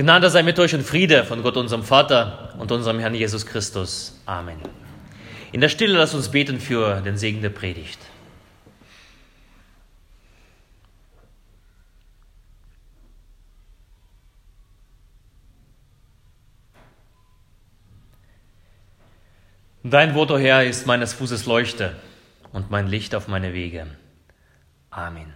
Gnade sei mit euch und Friede von Gott, unserem Vater und unserem Herrn Jesus Christus. Amen. In der Stille lass uns beten für den Segen der Predigt. Dein Wort, o oh Herr, ist meines Fußes Leuchte und mein Licht auf meine Wege. Amen.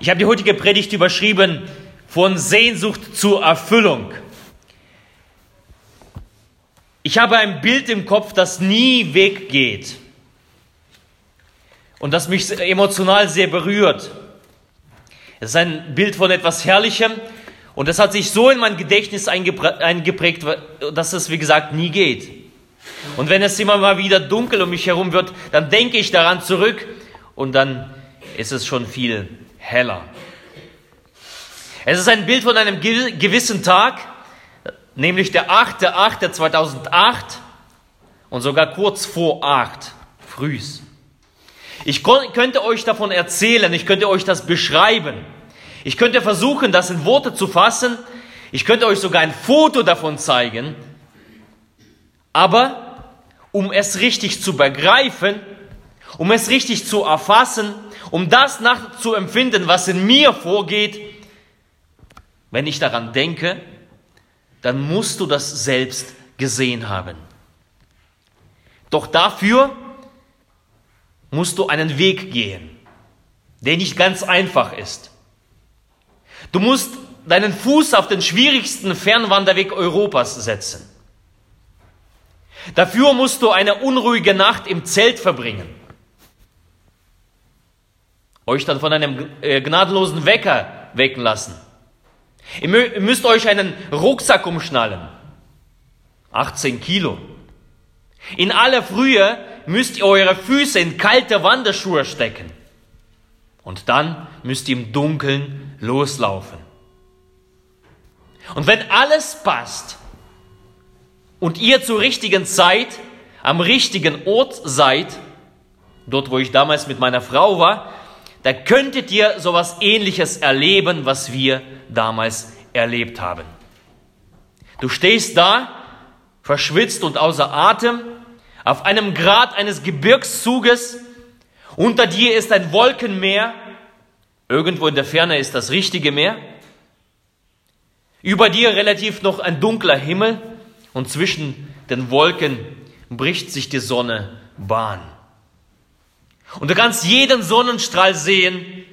Ich habe die heutige Predigt überschrieben, von Sehnsucht zur Erfüllung. Ich habe ein Bild im Kopf, das nie weggeht und das mich emotional sehr berührt. Es ist ein Bild von etwas Herrlichem und es hat sich so in mein Gedächtnis eingeprägt, dass es, wie gesagt, nie geht. Und wenn es immer mal wieder dunkel um mich herum wird, dann denke ich daran zurück und dann ist es schon viel heller. Es ist ein Bild von einem gewissen Tag, nämlich der 8.8.2008 und sogar kurz vor 8, frühs. Ich könnte euch davon erzählen, ich könnte euch das beschreiben. Ich könnte versuchen, das in Worte zu fassen. Ich könnte euch sogar ein Foto davon zeigen. Aber um es richtig zu begreifen, um es richtig zu erfassen, um das nachzuempfinden, was in mir vorgeht, wenn ich daran denke, dann musst du das selbst gesehen haben. Doch dafür musst du einen Weg gehen, der nicht ganz einfach ist. Du musst deinen Fuß auf den schwierigsten Fernwanderweg Europas setzen. Dafür musst du eine unruhige Nacht im Zelt verbringen. Euch dann von einem äh, gnadenlosen Wecker wecken lassen Ihr müsst euch einen Rucksack umschnallen. 18 Kilo. In aller Frühe müsst ihr eure Füße in kalte Wanderschuhe stecken. Und dann müsst ihr im Dunkeln loslaufen. Und wenn alles passt und ihr zur richtigen Zeit am richtigen Ort seid, dort wo ich damals mit meiner Frau war, da könntet ihr sowas ähnliches erleben, was wir damals erlebt haben. Du stehst da, verschwitzt und außer Atem, auf einem Grat eines Gebirgszuges, unter dir ist ein Wolkenmeer, irgendwo in der Ferne ist das richtige Meer, über dir relativ noch ein dunkler Himmel und zwischen den Wolken bricht sich die Sonne Bahn. Und du kannst jeden Sonnenstrahl sehen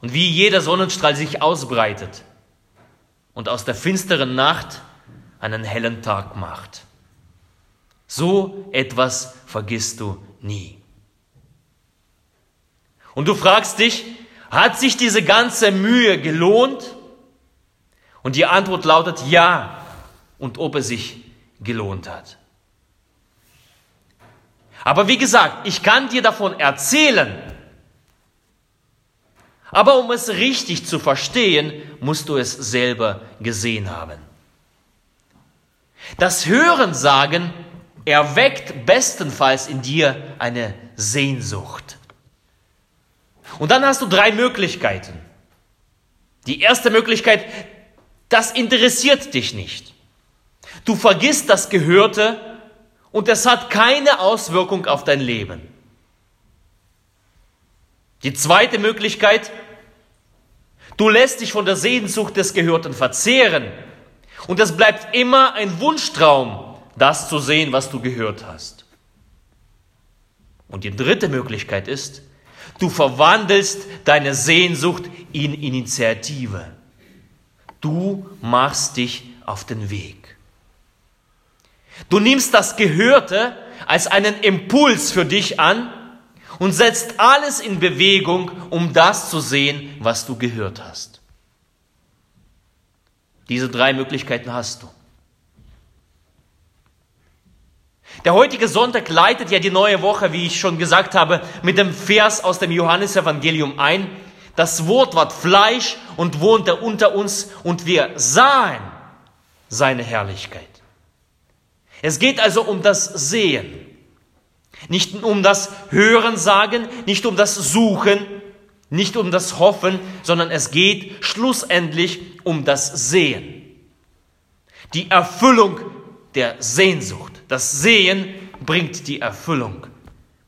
und wie jeder Sonnenstrahl sich ausbreitet und aus der finsteren Nacht einen hellen Tag macht. So etwas vergisst du nie. Und du fragst dich, hat sich diese ganze Mühe gelohnt? Und die Antwort lautet ja und ob es sich gelohnt hat. Aber wie gesagt, ich kann dir davon erzählen. Aber um es richtig zu verstehen, musst du es selber gesehen haben. Das Hörensagen erweckt bestenfalls in dir eine Sehnsucht. Und dann hast du drei Möglichkeiten. Die erste Möglichkeit, das interessiert dich nicht. Du vergisst das Gehörte und es hat keine Auswirkung auf dein Leben. Die zweite Möglichkeit, du lässt dich von der Sehnsucht des Gehörten verzehren und es bleibt immer ein Wunschtraum, das zu sehen, was du gehört hast. Und die dritte Möglichkeit ist, du verwandelst deine Sehnsucht in Initiative. Du machst dich auf den Weg. Du nimmst das Gehörte als einen Impuls für dich an und setzt alles in Bewegung, um das zu sehen, was du gehört hast. Diese drei Möglichkeiten hast du. Der heutige Sonntag leitet ja die neue Woche, wie ich schon gesagt habe, mit dem Vers aus dem Johannesevangelium ein. Das Wort ward Fleisch und wohnte unter uns und wir sahen seine Herrlichkeit. Es geht also um das Sehen, nicht um das Hören sagen, nicht um das Suchen, nicht um das Hoffen, sondern es geht schlussendlich um das Sehen. Die Erfüllung der Sehnsucht. Das Sehen bringt die Erfüllung,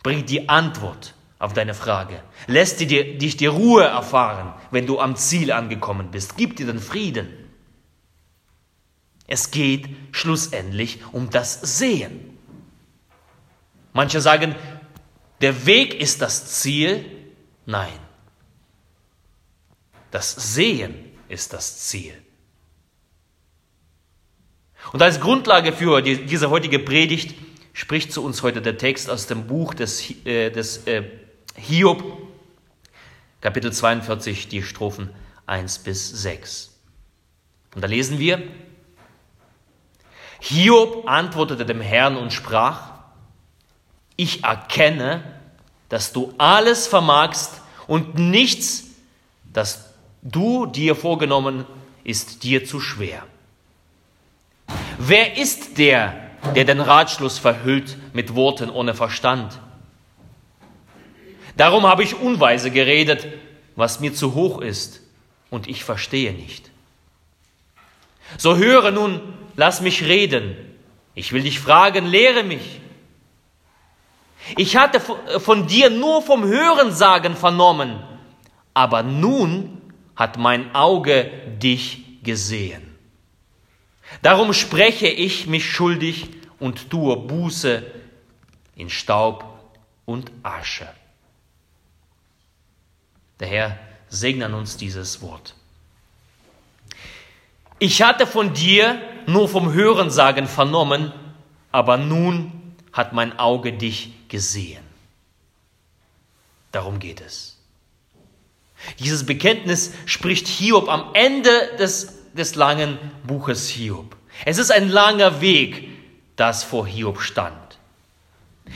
bringt die Antwort auf deine Frage. Lässt dir, dich die Ruhe erfahren, wenn du am Ziel angekommen bist. Gibt dir den Frieden. Es geht schlussendlich um das Sehen. Manche sagen, der Weg ist das Ziel. Nein. Das Sehen ist das Ziel. Und als Grundlage für die, diese heutige Predigt spricht zu uns heute der Text aus dem Buch des, äh, des äh, Hiob, Kapitel 42, die Strophen 1 bis 6. Und da lesen wir, Hiob antwortete dem Herrn und sprach, ich erkenne, dass du alles vermagst und nichts, das du dir vorgenommen, ist dir zu schwer. Wer ist der, der den Ratschluss verhüllt mit Worten ohne Verstand? Darum habe ich unweise geredet, was mir zu hoch ist, und ich verstehe nicht. So höre nun, lass mich reden. Ich will dich fragen, lehre mich. Ich hatte von dir nur vom Hörensagen vernommen, aber nun hat mein Auge dich gesehen. Darum spreche ich mich schuldig und tue Buße in Staub und Asche. Der Herr segne uns dieses Wort. Ich hatte von dir nur vom Hörensagen vernommen, aber nun hat mein Auge dich gesehen. Darum geht es. Dieses Bekenntnis spricht Hiob am Ende des, des langen Buches Hiob. Es ist ein langer Weg, das vor Hiob stand.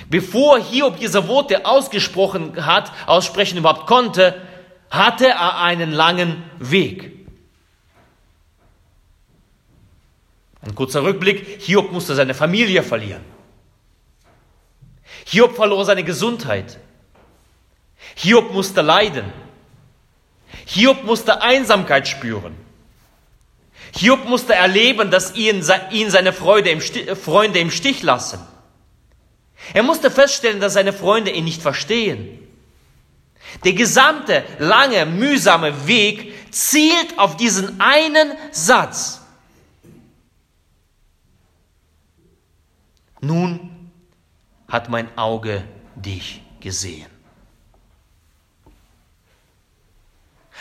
Bevor Hiob diese Worte ausgesprochen hat, aussprechen überhaupt konnte, hatte er einen langen Weg. Ein kurzer Rückblick, Hiob musste seine Familie verlieren. Hiob verlor seine Gesundheit. Hiob musste leiden. Hiob musste Einsamkeit spüren. Hiob musste erleben, dass ihn, ihn seine Freude im Stich, Freunde im Stich lassen. Er musste feststellen, dass seine Freunde ihn nicht verstehen. Der gesamte, lange, mühsame Weg zielt auf diesen einen Satz. Nun hat mein Auge dich gesehen.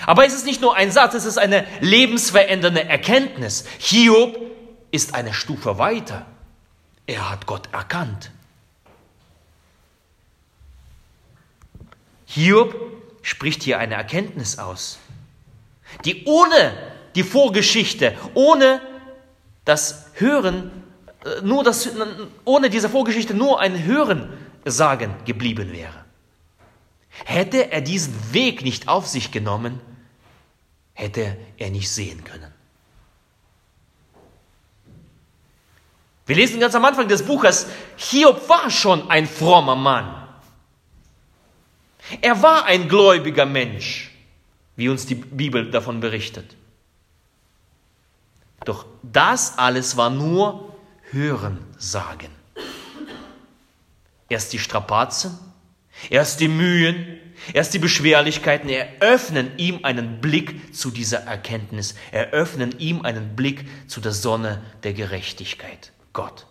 Aber es ist nicht nur ein Satz, es ist eine lebensverändernde Erkenntnis. Hiob ist eine Stufe weiter. Er hat Gott erkannt. Hiob spricht hier eine Erkenntnis aus, die ohne die Vorgeschichte, ohne das Hören, nur das, ohne diese Vorgeschichte nur ein Hören sagen geblieben wäre. Hätte er diesen Weg nicht auf sich genommen, hätte er nicht sehen können. Wir lesen ganz am Anfang des Buches, Hiob war schon ein frommer Mann. Er war ein gläubiger Mensch, wie uns die Bibel davon berichtet. Doch das alles war nur Hörensagen. Erst die Strapazen, erst die Mühen, erst die Beschwerlichkeiten eröffnen ihm einen Blick zu dieser Erkenntnis, eröffnen ihm einen Blick zu der Sonne der Gerechtigkeit, Gott.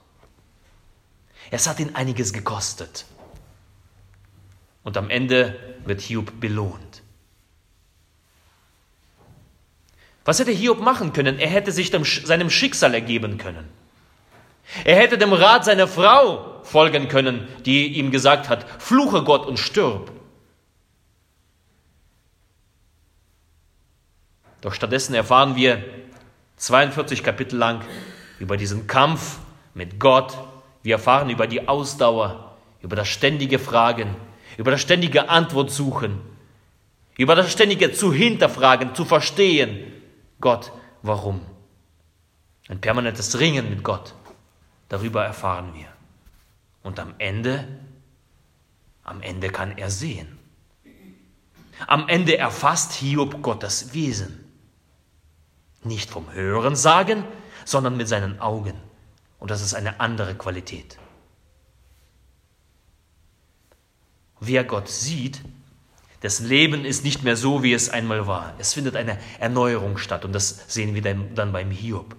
Es hat ihn einiges gekostet. Und am Ende wird Hiob belohnt. Was hätte Hiob machen können? Er hätte sich dem, seinem Schicksal ergeben können. Er hätte dem Rat seiner Frau folgen können, die ihm gesagt hat, fluche Gott und stirb. Doch stattdessen erfahren wir 42 Kapitel lang über diesen Kampf mit Gott. Wir erfahren über die Ausdauer, über das ständige Fragen, über das ständige Antwort suchen, über das ständige zu hinterfragen, zu verstehen, Gott, warum? Ein permanentes Ringen mit Gott, darüber erfahren wir. Und am Ende, am Ende kann er sehen. Am Ende erfasst Hiob Gottes Wesen. Nicht vom Hören sagen, sondern mit seinen Augen. Und das ist eine andere Qualität. Wer Gott sieht, das Leben ist nicht mehr so, wie es einmal war. Es findet eine Erneuerung statt und das sehen wir dann beim Hiob.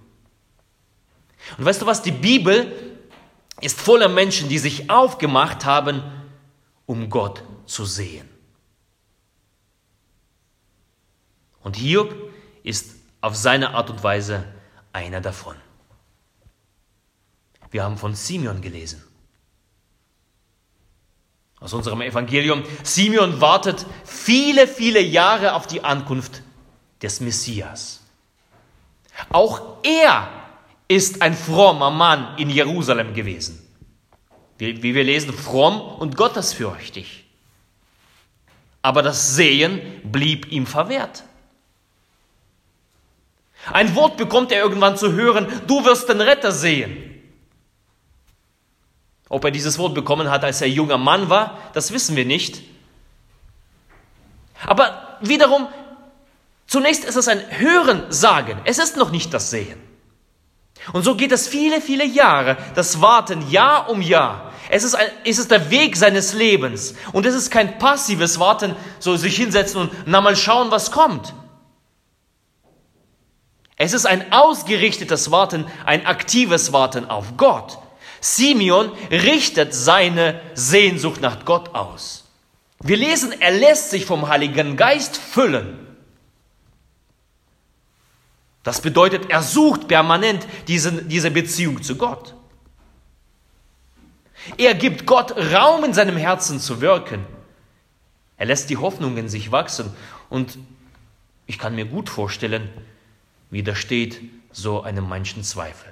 Und weißt du was, die Bibel ist voller Menschen, die sich aufgemacht haben, um Gott zu sehen. Und Hiob ist auf seine Art und Weise einer davon. Wir haben von Simeon gelesen. Aus unserem Evangelium. Simeon wartet viele, viele Jahre auf die Ankunft des Messias. Auch er ist ein frommer Mann in Jerusalem gewesen. Wie, wir lesen, fromm und gottesfürchtig. Aber das Sehen blieb ihm verwehrt. Ein Wort bekommt er irgendwann zu hören, du wirst den Retter sehen. Ob er dieses Wort bekommen hat, als er junger Mann war, das wissen wir nicht. Aber wiederum, zunächst ist es ein Hören, Sagen. Es ist noch nicht das Sehen. Und so geht es viele, viele Jahre, das Warten Jahr um Jahr. Es ist, ein, es ist der Weg seines Lebens. Und es ist kein passives Warten, so sich hinsetzen und na mal schauen, was kommt. Es ist ein ausgerichtetes Warten, ein aktives Warten auf Gott. Simeon richtet seine Sehnsucht nach Gott aus. Wir lesen, er lässt sich vom Heiligen Geist füllen. Das bedeutet, er sucht permanent diese, diese Beziehung zu Gott. Er gibt Gott Raum in seinem Herzen zu wirken. Er lässt die Hoffnung in sich wachsen. Und ich kann mir gut vorstellen, widersteht so einem manchen Zweifel.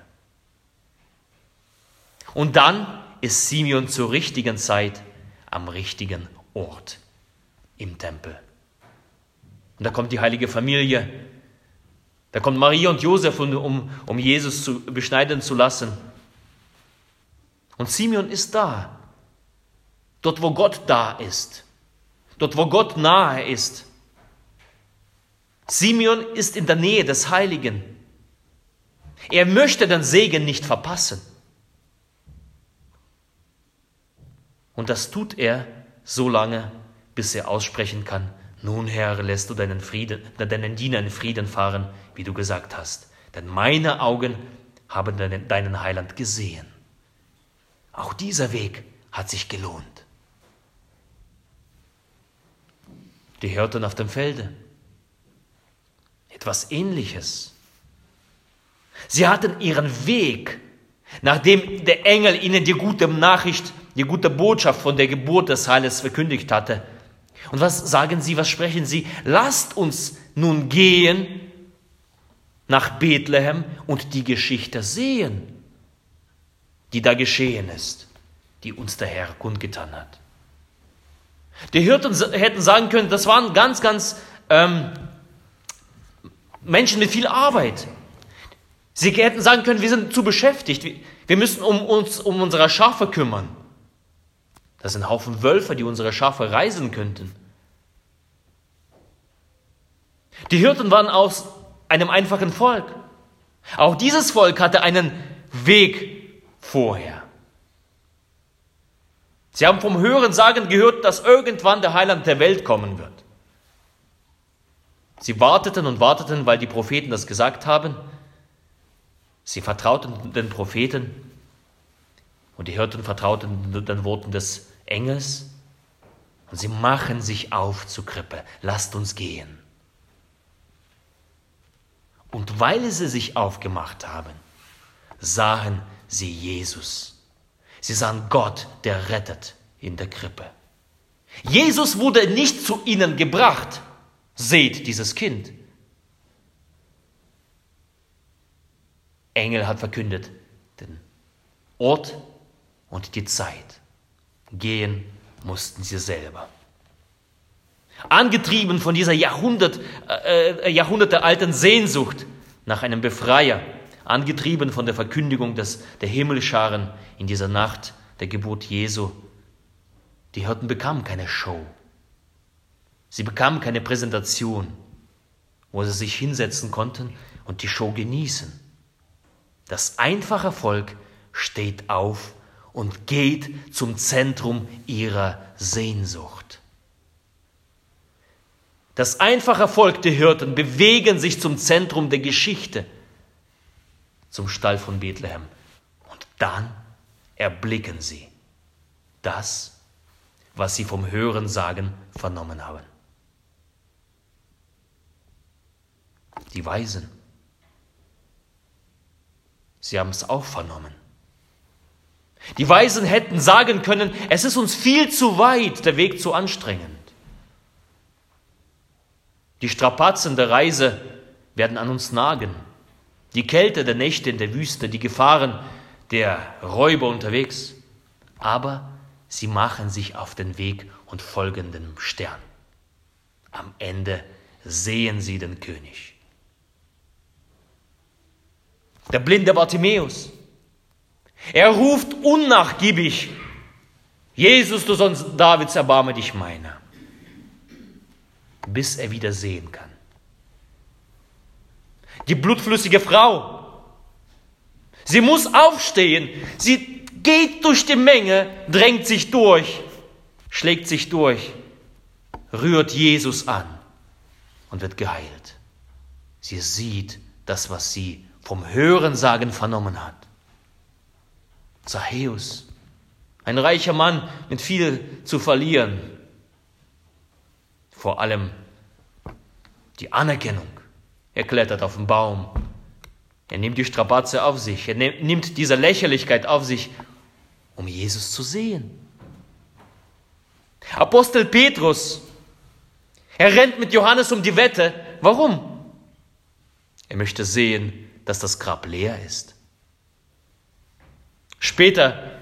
Und dann ist Simeon zur richtigen Zeit am richtigen Ort im Tempel. Und da kommt die heilige Familie, da kommt Maria und Josef, um, um Jesus zu beschneiden zu lassen. Und Simeon ist da, dort wo Gott da ist, dort wo Gott nahe ist. Simeon ist in der Nähe des Heiligen. Er möchte den Segen nicht verpassen. Und das tut er so lange, bis er aussprechen kann, nun Herr, lässt du deinen, Frieden, deinen Diener in Frieden fahren, wie du gesagt hast. Denn meine Augen haben deinen Heiland gesehen. Auch dieser Weg hat sich gelohnt. Die Hirten auf dem Felde. Etwas Ähnliches. Sie hatten ihren Weg, nachdem der Engel ihnen die gute Nachricht die gute Botschaft von der Geburt des Heiles verkündigt hatte. Und was sagen sie, was sprechen sie? Lasst uns nun gehen nach Bethlehem und die Geschichte sehen, die da geschehen ist, die uns der Herr kundgetan hat. Die Hirten hätten sagen können, das waren ganz, ganz ähm, Menschen mit viel Arbeit. Sie hätten sagen können, wir sind zu beschäftigt, wir müssen um uns um unsere Schafe kümmern. Das sind Haufen Wölfe, die unsere Schafe reisen könnten. Die Hirten waren aus einem einfachen Volk. Auch dieses Volk hatte einen Weg vorher. Sie haben vom Hören sagen gehört, dass irgendwann der Heiland der Welt kommen wird. Sie warteten und warteten, weil die Propheten das gesagt haben. Sie vertrauten den Propheten und die Hirten vertrauten den Worten des Engels und sie machen sich auf zur Krippe. Lasst uns gehen. Und weil sie sich aufgemacht haben, sahen sie Jesus. Sie sahen Gott, der rettet in der Krippe. Jesus wurde nicht zu ihnen gebracht. Seht dieses Kind. Engel hat verkündet den Ort und die Zeit. Gehen mussten sie selber. Angetrieben von dieser Jahrhundert, äh, äh, jahrhundertealten Sehnsucht nach einem Befreier, angetrieben von der Verkündigung des, der Himmelscharen in dieser Nacht der Geburt Jesu, die Hirten bekamen keine Show. Sie bekamen keine Präsentation, wo sie sich hinsetzen konnten und die Show genießen. Das einfache Volk steht auf und geht zum Zentrum ihrer Sehnsucht. Das einfache Volk der Hirten bewegen sich zum Zentrum der Geschichte, zum Stall von Bethlehem. Und dann erblicken sie das, was sie vom Hörensagen vernommen haben. Die Weisen, sie haben es auch vernommen. Die Weisen hätten sagen können, es ist uns viel zu weit, der Weg zu anstrengend. Die Strapazen der Reise werden an uns nagen. Die Kälte der Nächte in der Wüste, die Gefahren der Räuber unterwegs. Aber sie machen sich auf den Weg und folgen dem Stern. Am Ende sehen sie den König. Der blinde Bartimäus, er ruft unnachgiebig, Jesus, du Sohn Davids, erbarme dich meiner, bis er wieder sehen kann. Die blutflüssige Frau, sie muss aufstehen, sie geht durch die Menge, drängt sich durch, schlägt sich durch, rührt Jesus an und wird geheilt. Sie sieht das, was sie vom Hörensagen vernommen hat. Zachäus, ein reicher Mann mit viel zu verlieren. Vor allem die Anerkennung. Er klettert auf den Baum. Er nimmt die Strapaze auf sich. Er nimmt diese Lächerlichkeit auf sich, um Jesus zu sehen. Apostel Petrus, er rennt mit Johannes um die Wette. Warum? Er möchte sehen, dass das Grab leer ist. Später,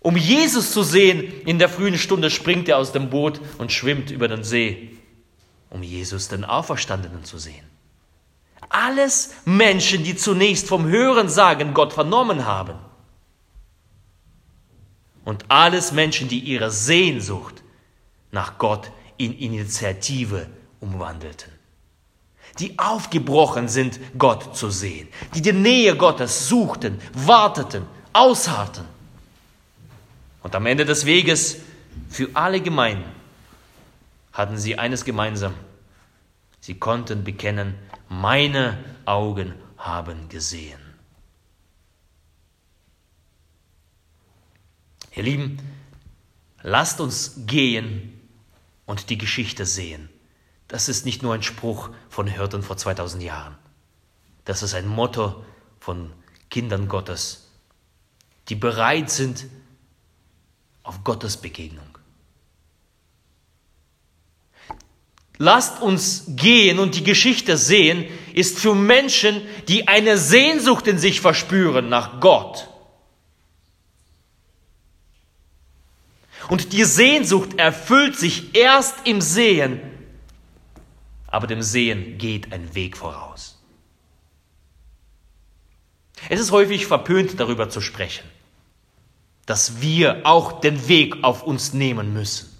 um Jesus zu sehen, in der frühen Stunde springt er aus dem Boot und schwimmt über den See, um Jesus den Auferstandenen zu sehen. Alles Menschen, die zunächst vom Hören sagen, Gott vernommen haben. Und alles Menschen, die ihre Sehnsucht nach Gott in Initiative umwandelten. Die aufgebrochen sind, Gott zu sehen. Die die Nähe Gottes suchten, warteten ausharten. Und am Ende des Weges für alle Gemeinden hatten sie eines gemeinsam. Sie konnten bekennen, meine Augen haben gesehen. Ihr Lieben, lasst uns gehen und die Geschichte sehen. Das ist nicht nur ein Spruch von Hirten vor 2000 Jahren. Das ist ein Motto von Kindern Gottes die bereit sind auf Gottes Begegnung. Lasst uns gehen und die Geschichte sehen, ist für Menschen, die eine Sehnsucht in sich verspüren nach Gott. Und die Sehnsucht erfüllt sich erst im Sehen, aber dem Sehen geht ein Weg voraus. Es ist häufig verpönt, darüber zu sprechen dass wir auch den Weg auf uns nehmen müssen.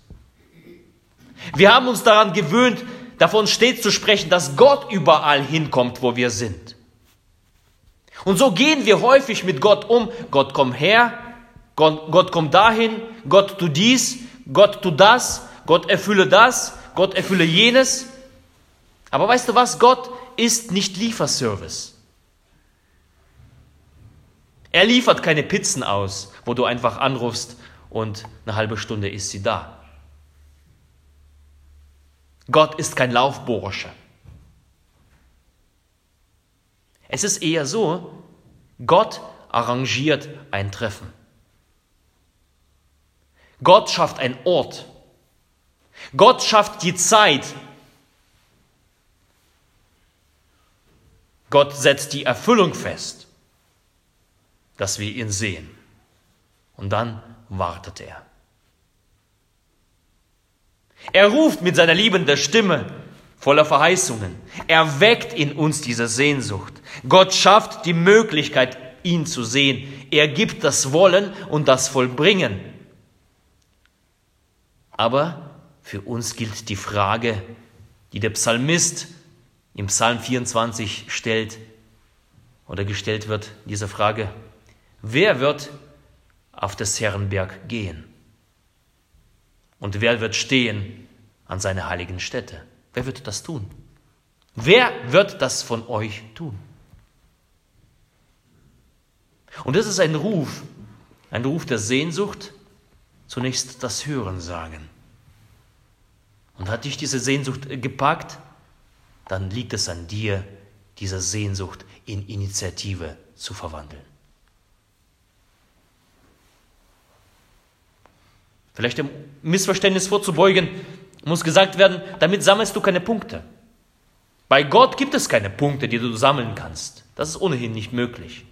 Wir haben uns daran gewöhnt, davon stets zu sprechen, dass Gott überall hinkommt, wo wir sind. Und so gehen wir häufig mit Gott um. Gott komm her, Gott, Gott komm dahin, Gott tu dies, Gott tu das, Gott erfülle das, Gott erfülle jenes. Aber weißt du was? Gott ist nicht Lieferservice. Er liefert keine Pizzen aus, wo du einfach anrufst und eine halbe Stunde ist sie da. Gott ist kein Laufbursche. Es ist eher so, Gott arrangiert ein Treffen. Gott schafft einen Ort. Gott schafft die Zeit. Gott setzt die Erfüllung fest dass wir ihn sehen. Und dann wartet er. Er ruft mit seiner liebenden Stimme voller Verheißungen. Er weckt in uns diese Sehnsucht. Gott schafft die Möglichkeit, ihn zu sehen. Er gibt das Wollen und das Vollbringen. Aber für uns gilt die Frage, die der Psalmist im Psalm 24 stellt oder gestellt wird, diese Frage, wer wird auf des Herrn Berg gehen? Und wer wird stehen an seiner heiligen Stätte? Wer wird das tun? Wer wird das von euch tun? Und das ist ein Ruf, ein Ruf der Sehnsucht, zunächst das Hören sagen. Und hat dich diese Sehnsucht gepackt, dann liegt es an dir, diese Sehnsucht in Initiative zu verwandeln. Vielleicht dem Missverständnis vorzubeugen, muss gesagt werden, damit sammelst du keine Punkte. Bei Gott gibt es keine Punkte, die du sammeln kannst. Das ist ohnehin nicht möglich.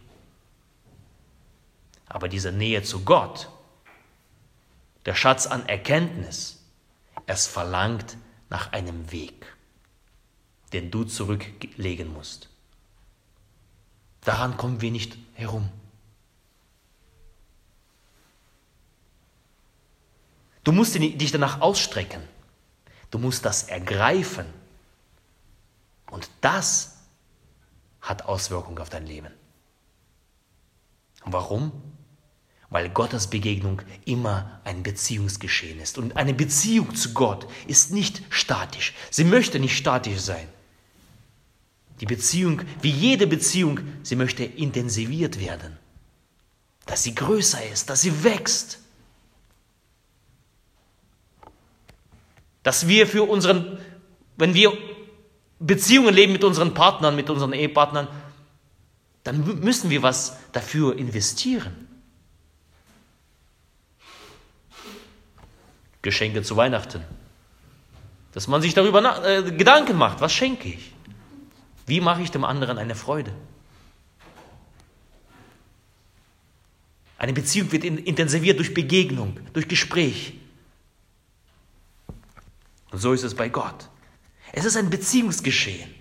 Aber diese Nähe zu Gott, der Schatz an Erkenntnis, es verlangt nach einem Weg, den du zurücklegen musst. Daran kommen wir nicht herum. Du musst dich danach ausstrecken. Du musst das ergreifen. Und das hat Auswirkungen auf dein Leben. Und warum? Weil Gottes Begegnung immer ein Beziehungsgeschehen ist. Und eine Beziehung zu Gott ist nicht statisch. Sie möchte nicht statisch sein. Die Beziehung, wie jede Beziehung, sie möchte intensiviert werden. Dass sie größer ist, dass sie wächst. Dass wir für unseren, wenn wir Beziehungen leben mit unseren Partnern, mit unseren Ehepartnern, dann müssen wir was dafür investieren. Geschenke zu Weihnachten. Dass man sich darüber nach, äh, Gedanken macht, was schenke ich? Wie mache ich dem anderen eine Freude? Eine Beziehung wird intensiviert durch Begegnung, durch Gespräch. Und so ist es bei Gott. Es ist ein Beziehungsgeschehen.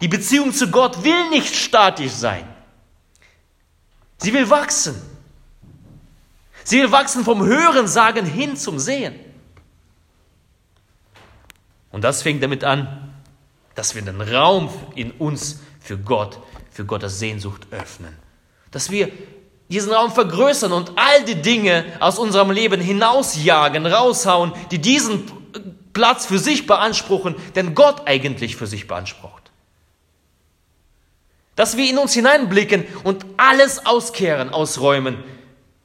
Die Beziehung zu Gott will nicht statisch sein. Sie will wachsen. Sie will wachsen vom Hören, Sagen hin zum Sehen. Und das fängt damit an, dass wir den Raum in uns für Gott, für Gottes Sehnsucht öffnen. Dass wir diesen Raum vergrößern und all die Dinge aus unserem Leben hinausjagen, raushauen, die diesen Platz für sich beanspruchen, den Gott eigentlich für sich beansprucht. Dass wir in uns hineinblicken und alles auskehren, ausräumen,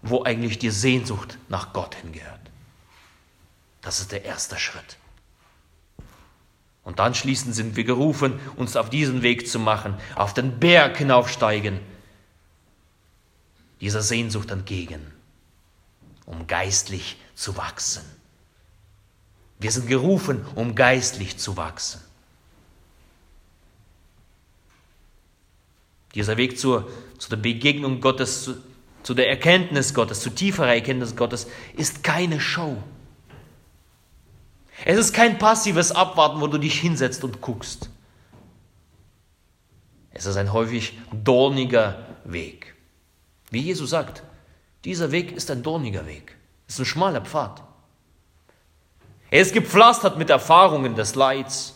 wo eigentlich die Sehnsucht nach Gott hingehört. Das ist der erste Schritt. Und anschließend sind wir gerufen, uns auf diesen Weg zu machen, auf den Berg hinaufsteigen, dieser Sehnsucht entgegen, um geistlich zu wachsen. Wir sind gerufen, um geistlich zu wachsen. Dieser Weg zur, zu der Begegnung Gottes, zu, zu der Erkenntnis Gottes, zu tieferer Erkenntnis Gottes, ist keine Show. Es ist kein passives Abwarten, wo du dich hinsetzt und guckst. Es ist ein häufig dorniger Weg. Wie Jesus sagt, dieser Weg ist ein dorniger Weg. Es ist ein schmaler Pfad. Er ist gepflastert mit Erfahrungen des Leids.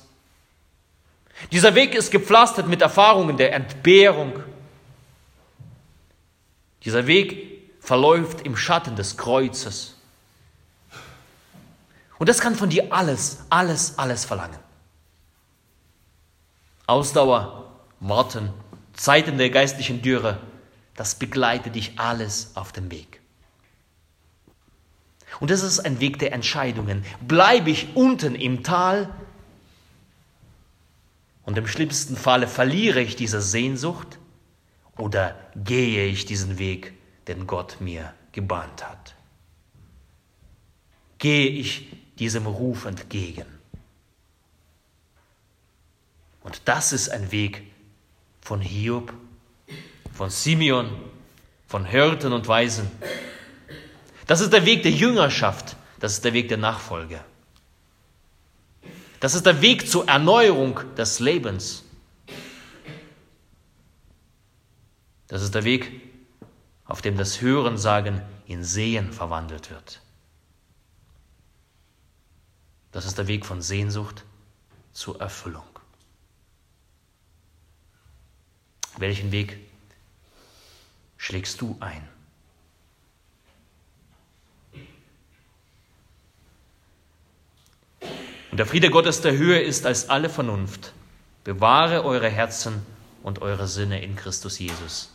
Dieser Weg ist gepflastert mit Erfahrungen der Entbehrung. Dieser Weg verläuft im Schatten des Kreuzes. Und das kann von dir alles, alles, alles verlangen. Ausdauer, Warten, Zeiten der geistlichen Dürre, das begleitet dich alles auf dem Weg. Und das ist ein Weg der Entscheidungen. Bleibe ich unten im Tal und im schlimmsten Falle verliere ich diese Sehnsucht oder gehe ich diesen Weg, den Gott mir gebahnt hat? Gehe ich diesem Ruf entgegen. Und das ist ein Weg von Hiob, von Simeon, von Hirten und Weisen. Das ist der Weg der Jüngerschaft, das ist der Weg der Nachfolge. Das ist der Weg zur Erneuerung des Lebens. Das ist der Weg, auf dem das Hören sagen in Sehen verwandelt wird. Das ist der Weg von Sehnsucht zur Erfüllung. Welchen Weg schlägst du ein? Und der Friede Gottes der Höhe ist als alle Vernunft. Bewahre eure Herzen und eure Sinne in Christus Jesus.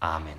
Amen.